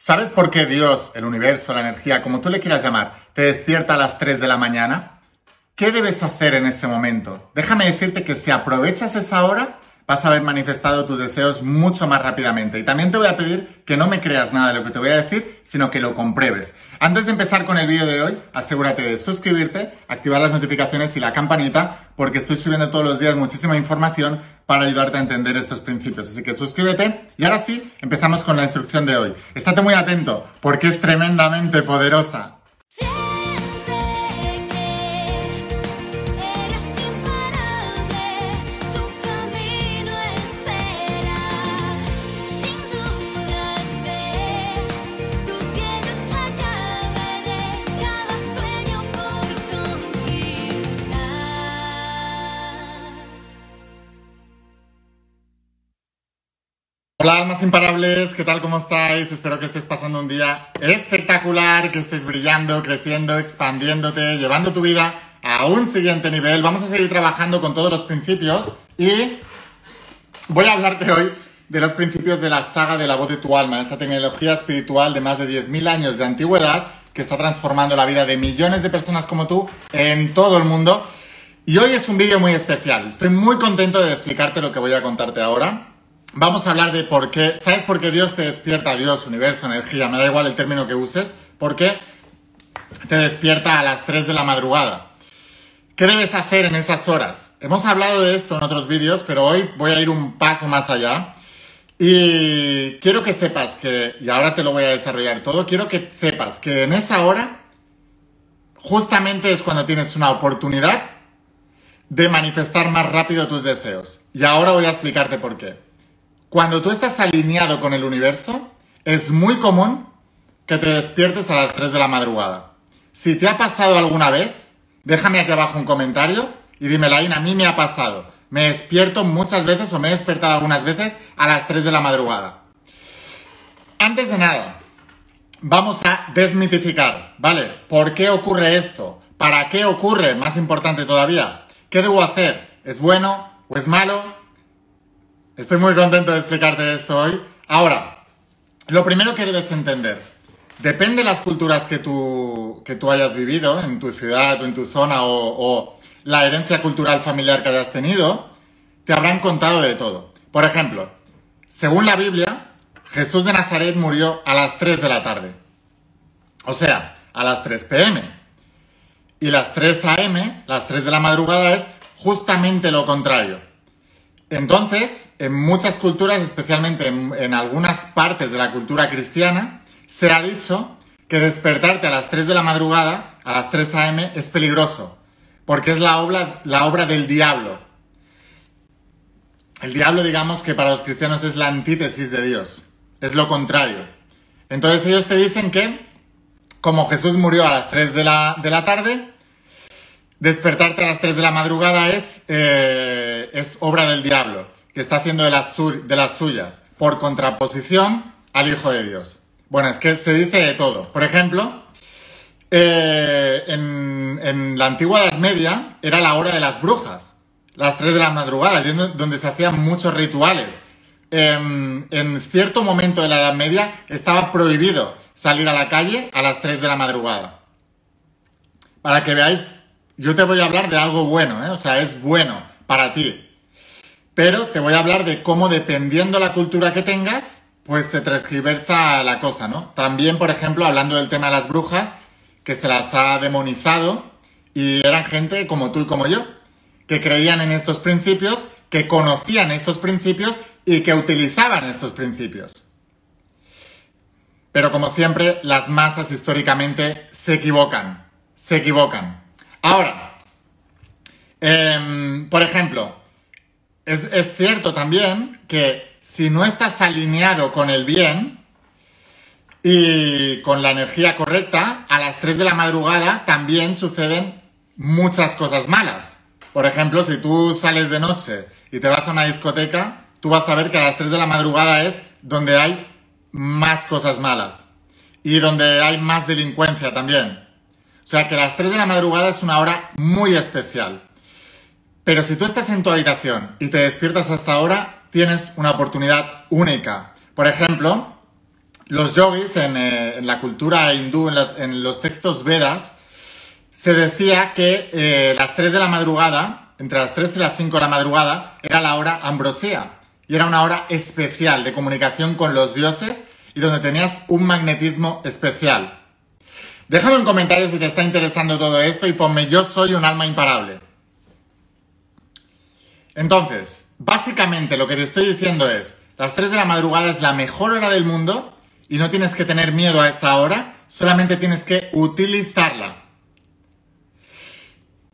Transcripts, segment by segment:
¿Sabes por qué Dios, el universo, la energía, como tú le quieras llamar, te despierta a las 3 de la mañana? ¿Qué debes hacer en ese momento? Déjame decirte que si aprovechas esa hora, vas a haber manifestado tus deseos mucho más rápidamente. Y también te voy a pedir que no me creas nada de lo que te voy a decir, sino que lo compruebes. Antes de empezar con el vídeo de hoy, asegúrate de suscribirte, activar las notificaciones y la campanita, porque estoy subiendo todos los días muchísima información para ayudarte a entender estos principios. Así que suscríbete y ahora sí, empezamos con la instrucción de hoy. Estate muy atento, porque es tremendamente poderosa. Hola almas imparables, ¿qué tal? ¿Cómo estáis? Espero que estés pasando un día espectacular, que estés brillando, creciendo, expandiéndote, llevando tu vida a un siguiente nivel. Vamos a seguir trabajando con todos los principios y voy a hablarte hoy de los principios de la saga de la voz de tu alma, esta tecnología espiritual de más de 10.000 años de antigüedad que está transformando la vida de millones de personas como tú en todo el mundo. Y hoy es un vídeo muy especial. Estoy muy contento de explicarte lo que voy a contarte ahora vamos a hablar de por qué. ¿Sabes por qué Dios te despierta? Dios, universo, energía, me da igual el término que uses. ¿Por qué te despierta a las 3 de la madrugada? ¿Qué debes hacer en esas horas? Hemos hablado de esto en otros vídeos, pero hoy voy a ir un paso más allá. Y quiero que sepas que, y ahora te lo voy a desarrollar todo, quiero que sepas que en esa hora justamente es cuando tienes una oportunidad de manifestar más rápido tus deseos. Y ahora voy a explicarte por qué. Cuando tú estás alineado con el universo, es muy común que te despiertes a las 3 de la madrugada. Si te ha pasado alguna vez, déjame aquí abajo un comentario y dime, Laín, a mí me ha pasado. Me despierto muchas veces o me he despertado algunas veces a las 3 de la madrugada. Antes de nada, vamos a desmitificar, ¿vale? ¿Por qué ocurre esto? ¿Para qué ocurre? Más importante todavía. ¿Qué debo hacer? ¿Es bueno o es malo? Estoy muy contento de explicarte esto hoy. Ahora, lo primero que debes entender, depende de las culturas que tú, que tú hayas vivido en tu ciudad o en tu zona o, la herencia cultural familiar que hayas tenido, te habrán contado de todo. Por ejemplo, según la Biblia, Jesús de Nazaret murió a las 3 de la tarde. O sea, a las 3 pm. Y las 3 am, las 3 de la madrugada, es justamente lo contrario. Entonces, en muchas culturas, especialmente en, algunas partes de la cultura cristiana, se ha dicho que despertarte a las 3 de la madrugada, a las 3 a.m., es peligroso, porque es la obra, del diablo. El diablo, digamos que para los cristianos es la antítesis de Dios, es lo contrario. Entonces ellos te dicen que, como Jesús murió a las 3 de la, de la tarde, Despertarte a las 3 de la madrugada es, eh, es obra del diablo, que está haciendo de las, de las suyas, por contraposición al Hijo de Dios. Bueno, es que se dice de todo. Por ejemplo, eh, en, la antigua Edad Media era la hora de las brujas, las 3 de la madrugada, donde se hacían muchos rituales. Em, en cierto momento de la Edad Media estaba prohibido salir a la calle a las 3 de la madrugada. Para que veáis yo te voy a hablar de algo bueno, ¿eh? o sea, es bueno para ti. Pero te voy a hablar de cómo dependiendo la cultura que tengas, pues se transgiversa la cosa, ¿no? También, por ejemplo, hablando del tema de las brujas, que se las ha demonizado y eran gente como tú y como yo, que creían en estos principios, que conocían estos principios y que utilizaban estos principios. Pero como siempre, las masas históricamente se equivocan, se equivocan. Ahora, em, por ejemplo, es, cierto también que si no estás alineado con el bien y con la energía correcta, a las 3 de la madrugada también suceden muchas cosas malas. Por ejemplo, si tú sales de noche y te vas a una discoteca, tú vas a ver que a las 3 de la madrugada es donde hay más cosas malas y donde hay más delincuencia también. O sea que las 3 de la madrugada es una hora muy especial. Pero si tú estás en tu habitación y te despiertas hasta ahora, tienes una oportunidad única. Por ejemplo, los yogis eh, en, la cultura hindú, en, los textos Vedas, se decía que eh, las 3 de la madrugada, entre las 3 y las 5 de la madrugada, era la hora ambrosía. Y era una hora especial de comunicación con los dioses y donde tenías un magnetismo especial. Déjame en comentarios si te está interesando todo esto y ponme yo soy un alma imparable. Entonces, básicamente lo que te estoy diciendo es, las 3 de la madrugada es la mejor hora del mundo y no tienes que tener miedo a esa hora, solamente tienes que utilizarla.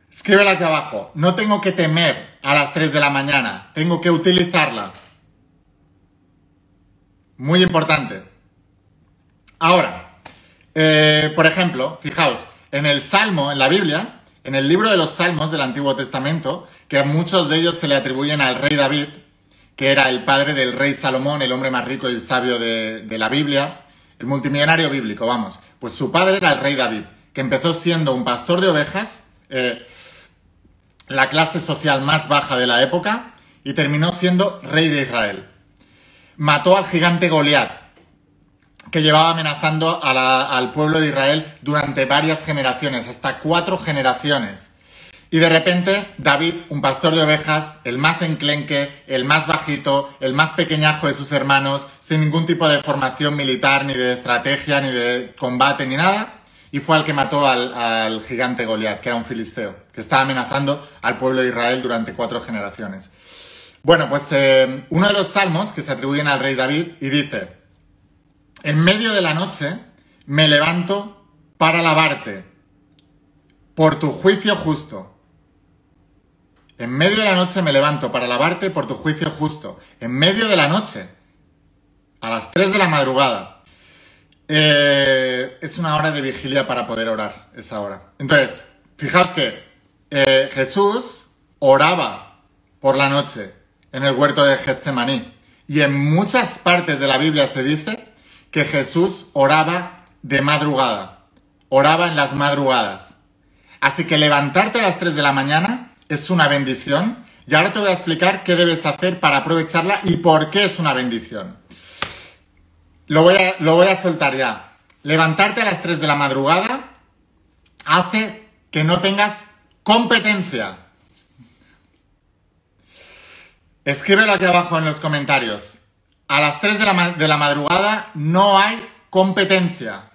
Escríbela aquí abajo. No tengo que temer a las 3 de la mañana, tengo que utilizarla. Muy importante. Ahora, eh, por ejemplo, fijaos, en el Salmo, en la Biblia, en el libro de los Salmos del Antiguo Testamento, que a muchos de ellos se le atribuyen al rey David, que era el padre del rey Salomón, el hombre más rico y sabio de, la Biblia, el multimillonario bíblico, vamos. Pues su padre era el rey David, que empezó siendo un pastor de ovejas, eh, la clase social más baja de la época, y terminó siendo rey de Israel. Mató al gigante Goliat, que llevaba amenazando al pueblo de Israel durante varias generaciones, hasta cuatro generaciones. Y de repente, David, un pastor de ovejas, el más enclenque, el más bajito, el más pequeñajo de sus hermanos, sin ningún tipo de formación militar, ni de estrategia, ni de combate, ni nada, y fue al que mató al, gigante Goliat, que era un filisteo, que estaba amenazando al pueblo de Israel durante cuatro generaciones. Bueno, pues eh, uno de los salmos que se atribuyen al rey David y dice, en medio de la noche me levanto para alabarte por tu juicio justo en medio de la noche me levanto para alabarte por tu juicio justo. En medio de la noche. A las 3 de la madrugada. Eh, es una hora de vigilia para poder orar, esa hora. Entonces, fijaos que eh, Jesús oraba por la noche en el huerto de Getsemaní. Y en muchas partes de la Biblia se dice que Jesús oraba de madrugada. Oraba en las madrugadas. Así que levantarte a las 3 de la mañana es una bendición y ahora te voy a explicar qué debes hacer para aprovecharla y por qué es una bendición. Lo voy a, lo voy a soltar ya. Levantarte a las 3 de la madrugada hace que no tengas competencia. Escríbelo aquí abajo en los comentarios. A las 3 de la, de la madrugada no hay competencia.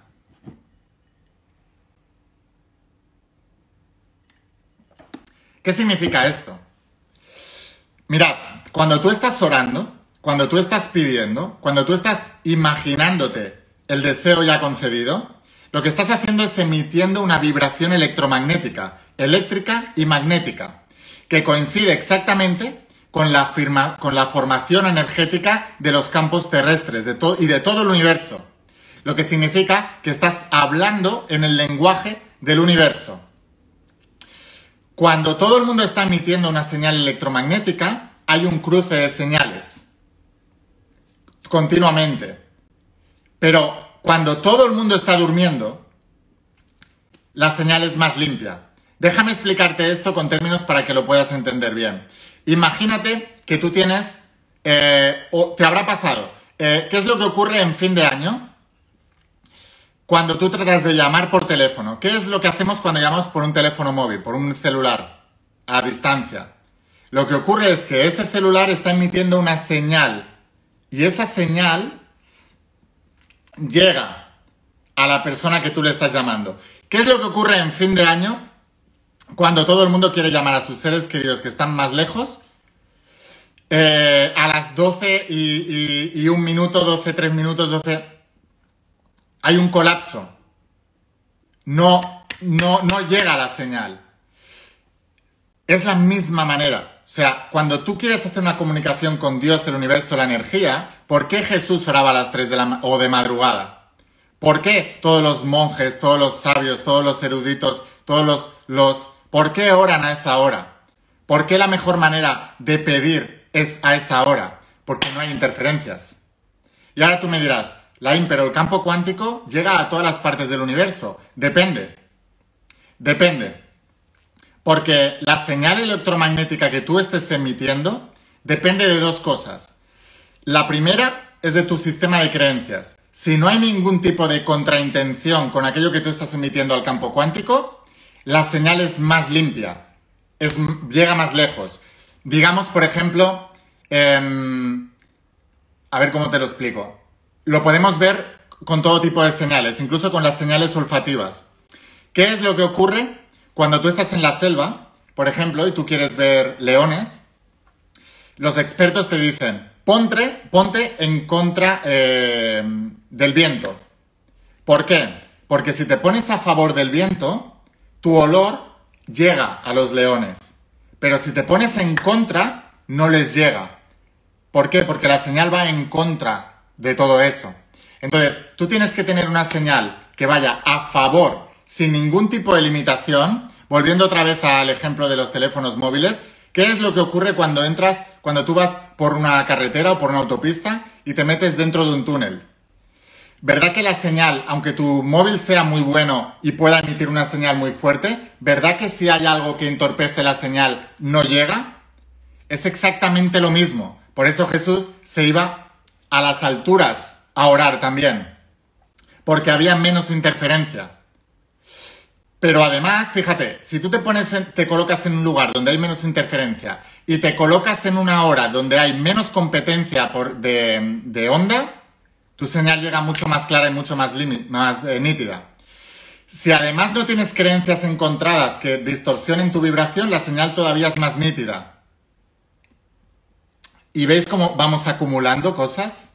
¿Qué significa esto? Mirad, cuando tú estás orando, cuando tú estás pidiendo, cuando tú estás imaginándote el deseo ya concedido, lo que estás haciendo es emitiendo una vibración electromagnética, eléctrica y magnética, que coincide exactamente con la, con la formación energética de los campos terrestres y de todo el universo. Lo que significa que estás hablando en el lenguaje del universo. Cuando todo el mundo está emitiendo una señal electromagnética, hay un cruce de señales continuamente. Pero cuando todo el mundo está durmiendo, la señal es más limpia. Déjame explicarte esto con términos para que lo puedas entender bien. Imagínate que tú tienes, eh, o te habrá pasado, eh, ¿qué es lo que ocurre en fin de año? Cuando tú tratas de llamar por teléfono, ¿qué es lo que hacemos cuando llamamos por un teléfono móvil, por un celular, a distancia? Lo que ocurre es que ese celular está emitiendo una señal y esa señal llega a la persona que tú le estás llamando. ¿Qué es lo que ocurre en fin de año cuando todo el mundo quiere llamar a sus seres queridos que están más lejos? Eh, a las 12 y, un minuto, 12, 3 minutos, 12 hay un colapso. No, no, no llega la señal. Es la misma manera. O sea, cuando tú quieres hacer una comunicación con Dios, el universo, la energía, ¿por qué Jesús oraba a las 3 de la o de madrugada? ¿Por qué todos los monjes, todos los sabios, todos los eruditos, todos los, los, ¿por qué oran a esa hora? ¿Por qué la mejor manera de pedir es a esa hora? Porque no hay interferencias. Y ahora tú me dirás, Lain, pero el campo cuántico llega a todas las partes del universo. Depende. Depende. Porque la señal electromagnética que tú estés emitiendo depende de dos cosas. La primera es de tu sistema de creencias. si no hay ningún tipo de contraintención con aquello que tú estás emitiendo al campo cuántico, la señal es más limpia, es, llega más lejos. Digamos, por ejemplo, em, a ver cómo te lo explico. Lo podemos ver con todo tipo de señales, incluso con las señales olfativas. ¿Qué es lo que ocurre cuando tú estás en la selva, por ejemplo, y tú quieres ver leones? Los expertos te dicen, ponte, ponte en contra eh, del viento. ¿Por qué? Porque si te pones a favor del viento, tu olor llega a los leones. Pero si te pones en contra, no les llega. ¿Por qué? Porque la señal va en contra de todo eso. Entonces, tú tienes que tener una señal que vaya a favor, sin ningún tipo de limitación. Volviendo otra vez al ejemplo de los teléfonos móviles, ¿qué es lo que ocurre cuando entras, cuando tú vas por una carretera o por una autopista y te metes dentro de un túnel? ¿Verdad que la señal, aunque tu móvil sea muy bueno y pueda emitir una señal muy fuerte, ¿verdad que si hay algo que entorpece la señal no llega? Es exactamente lo mismo. Por eso Jesús se iba a las alturas a orar también, porque había menos interferencia. Pero además, fíjate, si tú te pones, te colocas en un lugar donde hay menos interferencia y te colocas en una hora donde hay menos competencia por, de, onda, tu señal llega mucho más clara y mucho más, más eh, nítida. Si además no tienes creencias encontradas que distorsionen tu vibración, la señal todavía es más nítida. ¿Y veis cómo vamos acumulando cosas?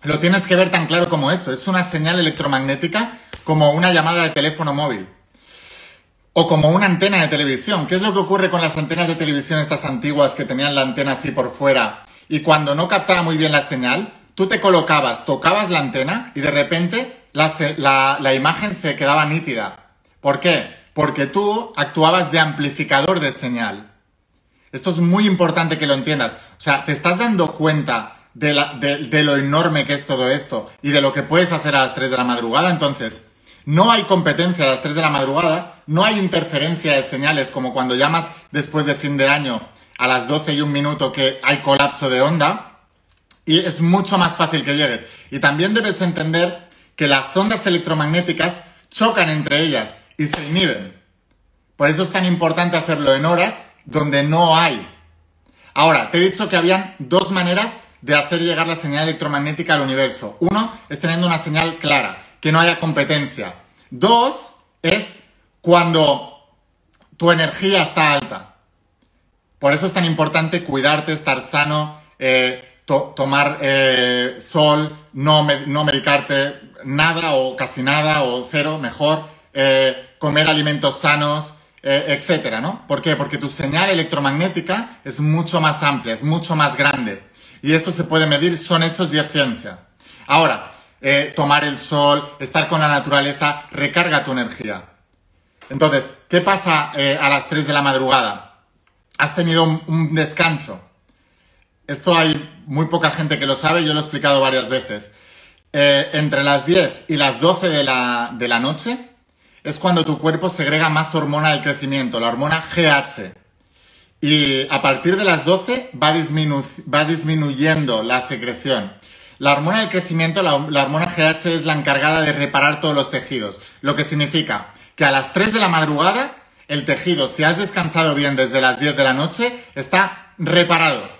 Lo tienes que ver tan claro como eso. Es una señal electromagnética como una llamada de teléfono móvil. O como una antena de televisión. ¿Qué es lo que ocurre con las antenas de televisión estas antiguas que tenían la antena así por fuera? Y cuando no captaba muy bien la señal, tú te colocabas, tocabas la antena y de repente la, imagen se quedaba nítida. ¿Por qué? Porque tú actuabas de amplificador de señal. Esto es muy importante que lo entiendas. O sea, te estás dando cuenta de, lo enorme que es todo esto y de lo que puedes hacer a las 3 de la madrugada. Entonces, no hay competencia a las 3 de la madrugada, no hay interferencia de señales como cuando llamas después de fin de año a las 12 y un minuto que hay colapso de onda y es mucho más fácil que llegues. Y también debes entender que las ondas electromagnéticas chocan entre ellas y se inhiben. Por eso es tan importante hacerlo en horas donde no hay. Ahora, te he dicho que habían dos maneras de hacer llegar la señal electromagnética al universo. Uno es teniendo una señal clara, que no haya competencia. Dos es cuando tu energía está alta. Por eso es tan importante cuidarte, estar sano, eh, tomar eh, sol, no, no, medicarte nada o casi nada o cero, mejor, eh, comer alimentos sanos, etcétera, ¿no? ¿Por qué? Porque tu señal electromagnética es mucho más amplia, es mucho más grande y esto se puede medir, son hechos y es ciencia. Ahora, eh, tomar el sol, estar con la naturaleza, recarga tu energía. Entonces, ¿qué pasa eh, a las 3 de la madrugada? Has tenido un, descanso. Esto hay muy poca gente que lo sabe, yo lo he explicado varias veces. Eh, entre las 10 y las 12 de la, de la noche es cuando tu cuerpo segrega más hormona del crecimiento, la hormona GH. Y a partir de las 12 va, va disminuyendo la secreción. La hormona del crecimiento, la, hormona GH, es la encargada de reparar todos los tejidos, lo que significa que a las 3 de la madrugada el tejido, si has descansado bien desde las 10 de la noche, está reparado.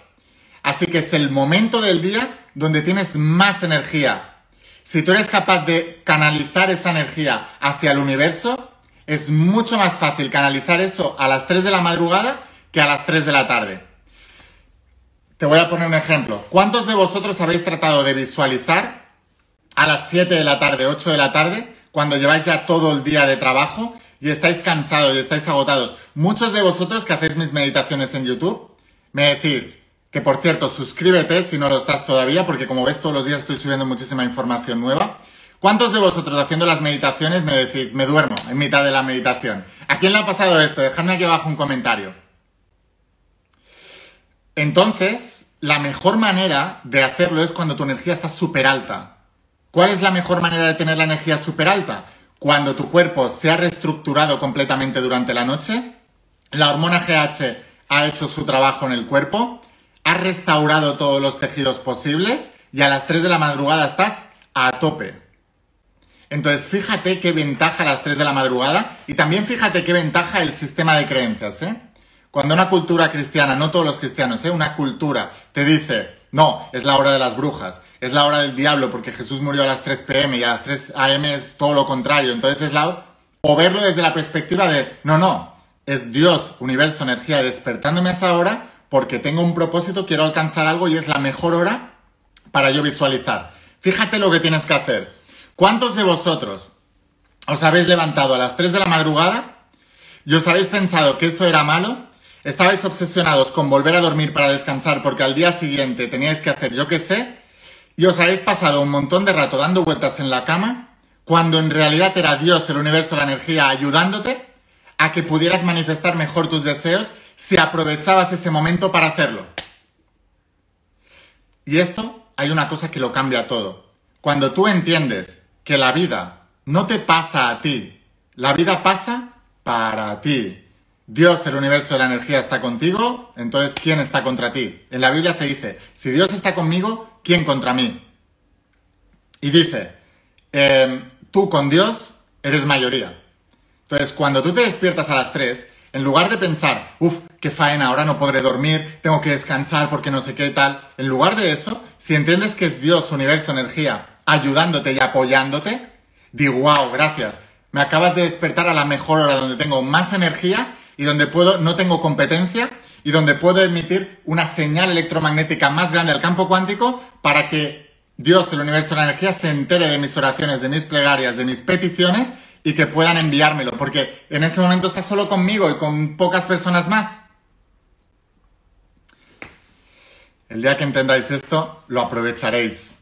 Así que es el momento del día donde tienes más energía. Si tú eres capaz de canalizar esa energía hacia el universo, es mucho más fácil canalizar eso a las 3 de la madrugada que a las 3 de la tarde. Te voy a poner un ejemplo. ¿Cuántos de vosotros habéis tratado de visualizar a las 7 de la tarde, 8 de la tarde, cuando lleváis ya todo el día de trabajo y estáis cansados y estáis agotados? Muchos de vosotros que hacéis mis meditaciones en YouTube me decís que, por cierto, suscríbete si no lo estás todavía, porque como ves todos los días estoy subiendo muchísima información nueva. ¿Cuántos de vosotros haciendo las meditaciones me decís, me duermo en mitad de la meditación? ¿A quién le ha pasado esto? Dejadme aquí abajo un comentario. Entonces, la mejor manera de hacerlo es cuando tu energía está súper alta. ¿Cuál es la mejor manera de tener la energía súper alta? Cuando tu cuerpo se ha reestructurado completamente durante la noche, la hormona GH ha hecho su trabajo en el cuerpo, ha restaurado todos los tejidos posibles y a las 3 de la madrugada estás a tope. Entonces, fíjate qué ventaja las 3 de la madrugada y también fíjate qué ventaja el sistema de creencias, ¿eh? Cuando una cultura cristiana, no todos los cristianos, ¿eh? Una cultura te dice, no, es la hora de las brujas, es la hora del diablo porque Jesús murió a las 3 pm y a las 3 am es todo lo contrario. Entonces es la... O verlo desde la perspectiva de, no, no, es Dios, universo, energía despertándome a esa hora porque tengo un propósito, quiero alcanzar algo y es la mejor hora para yo visualizar. Fíjate lo que tienes que hacer. ¿Cuántos de vosotros os habéis levantado a las 3 de la madrugada y os habéis pensado que eso era malo? Estabais obsesionados con volver a dormir para descansar porque al día siguiente teníais que hacer yo qué sé y os habéis pasado un montón de rato dando vueltas en la cama cuando en realidad era Dios, el universo, la energía ayudándote a que pudieras manifestar mejor tus deseos si aprovechabas ese momento para hacerlo. Y esto hay una cosa que lo cambia todo. Cuando tú entiendes que la vida no te pasa a ti, la vida pasa para ti. Dios, el universo de la energía, está contigo, entonces ¿quién está contra ti? En la Biblia se dice, si Dios está conmigo, ¿quién contra mí? Y dice, em, tú con Dios eres mayoría. Entonces, cuando tú te despiertas a las 3, en lugar de pensar, uff, qué faena, ahora no podré dormir, tengo que descansar porque no sé qué tal, en lugar de eso, si entiendes que es Dios, universo, energía, ayudándote y apoyándote, digo, wow, gracias, me acabas de despertar a la mejor hora donde tengo más energía y donde puedo, no tengo competencia y donde puedo emitir una señal electromagnética más grande al campo cuántico para que Dios, el universo la energía, se entere de mis oraciones, de mis plegarias, de mis peticiones y que puedan enviármelo, porque en ese momento está solo conmigo y con pocas personas más. El día que entendáis esto, lo aprovecharéis.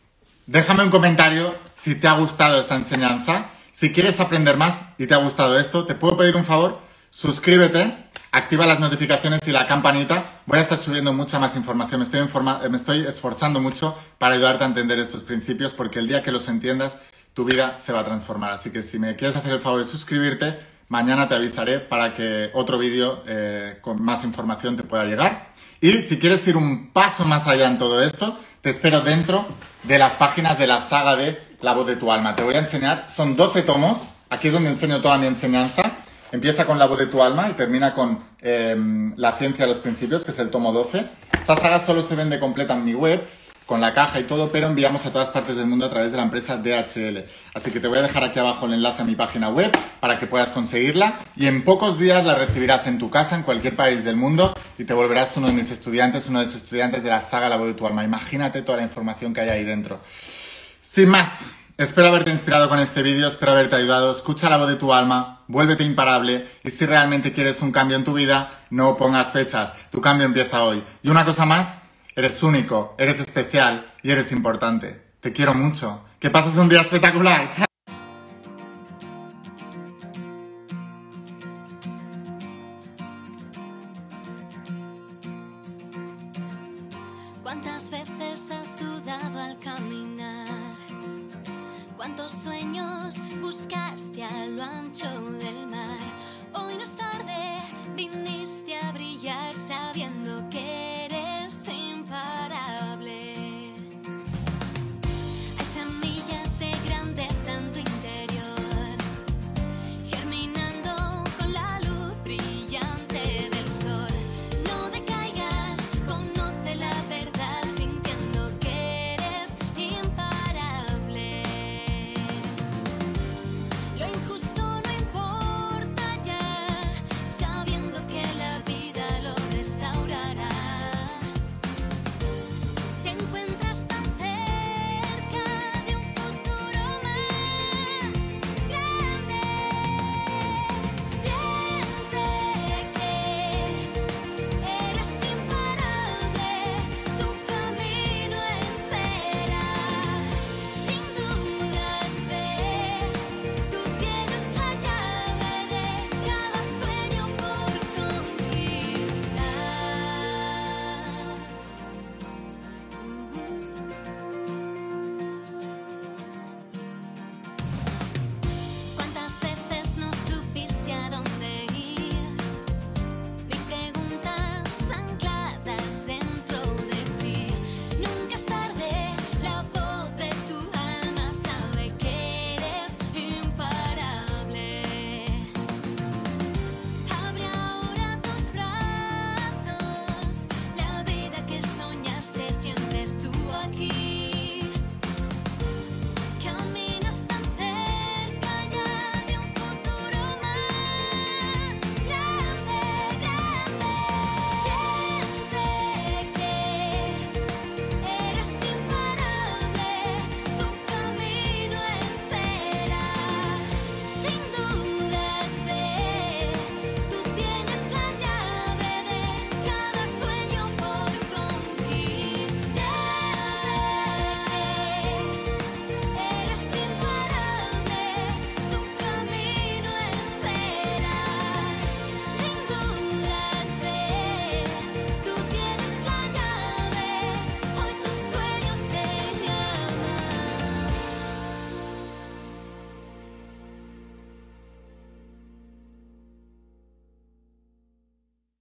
Déjame un comentario si te ha gustado esta enseñanza. Si quieres aprender más y te ha gustado esto, te puedo pedir un favor suscríbete, activa las notificaciones y la campanita. Voy a estar subiendo mucha más información. Me estoy, me estoy esforzando mucho para ayudarte a entender estos principios porque el día que los entiendas, tu vida se va a transformar. Así que si me quieres hacer el favor de suscribirte, mañana te avisaré para que otro vídeo eh, con más información te pueda llegar. Y si quieres ir un paso más allá en todo esto, te espero dentro de las páginas de la saga de La voz de tu alma. Te voy a enseñar, son 12 tomos, aquí es donde enseño toda mi enseñanza. Empieza con La voz de tu alma y termina con em, La ciencia de los principios, que es el tomo 12. Esta saga solo se vende completa en mi web, con la caja y todo, pero enviamos a todas partes del mundo a través de la empresa DHL. Así que te voy a dejar aquí abajo el enlace a mi página web para que puedas conseguirla y en pocos días la recibirás en tu casa, en cualquier país del mundo y te volverás uno de mis estudiantes, uno de los estudiantes de la saga La voz de tu alma. Imagínate toda la información que hay ahí dentro. Sin más, Espero haberte inspirado con este vídeo, espero haberte ayudado. Escucha la voz de tu alma, vuélvete imparable y si realmente quieres un cambio en tu vida, no pongas fechas. Tu cambio empieza hoy. Y una cosa más, eres único, eres especial y eres importante. Te quiero mucho. Que pases un día espectacular. ¿Cuántas veces has dudado al caminar? ¿Cuántos sueños buscaste a lo ancho del mar? Hoy no es tarde, viniste a brillar sabiendo que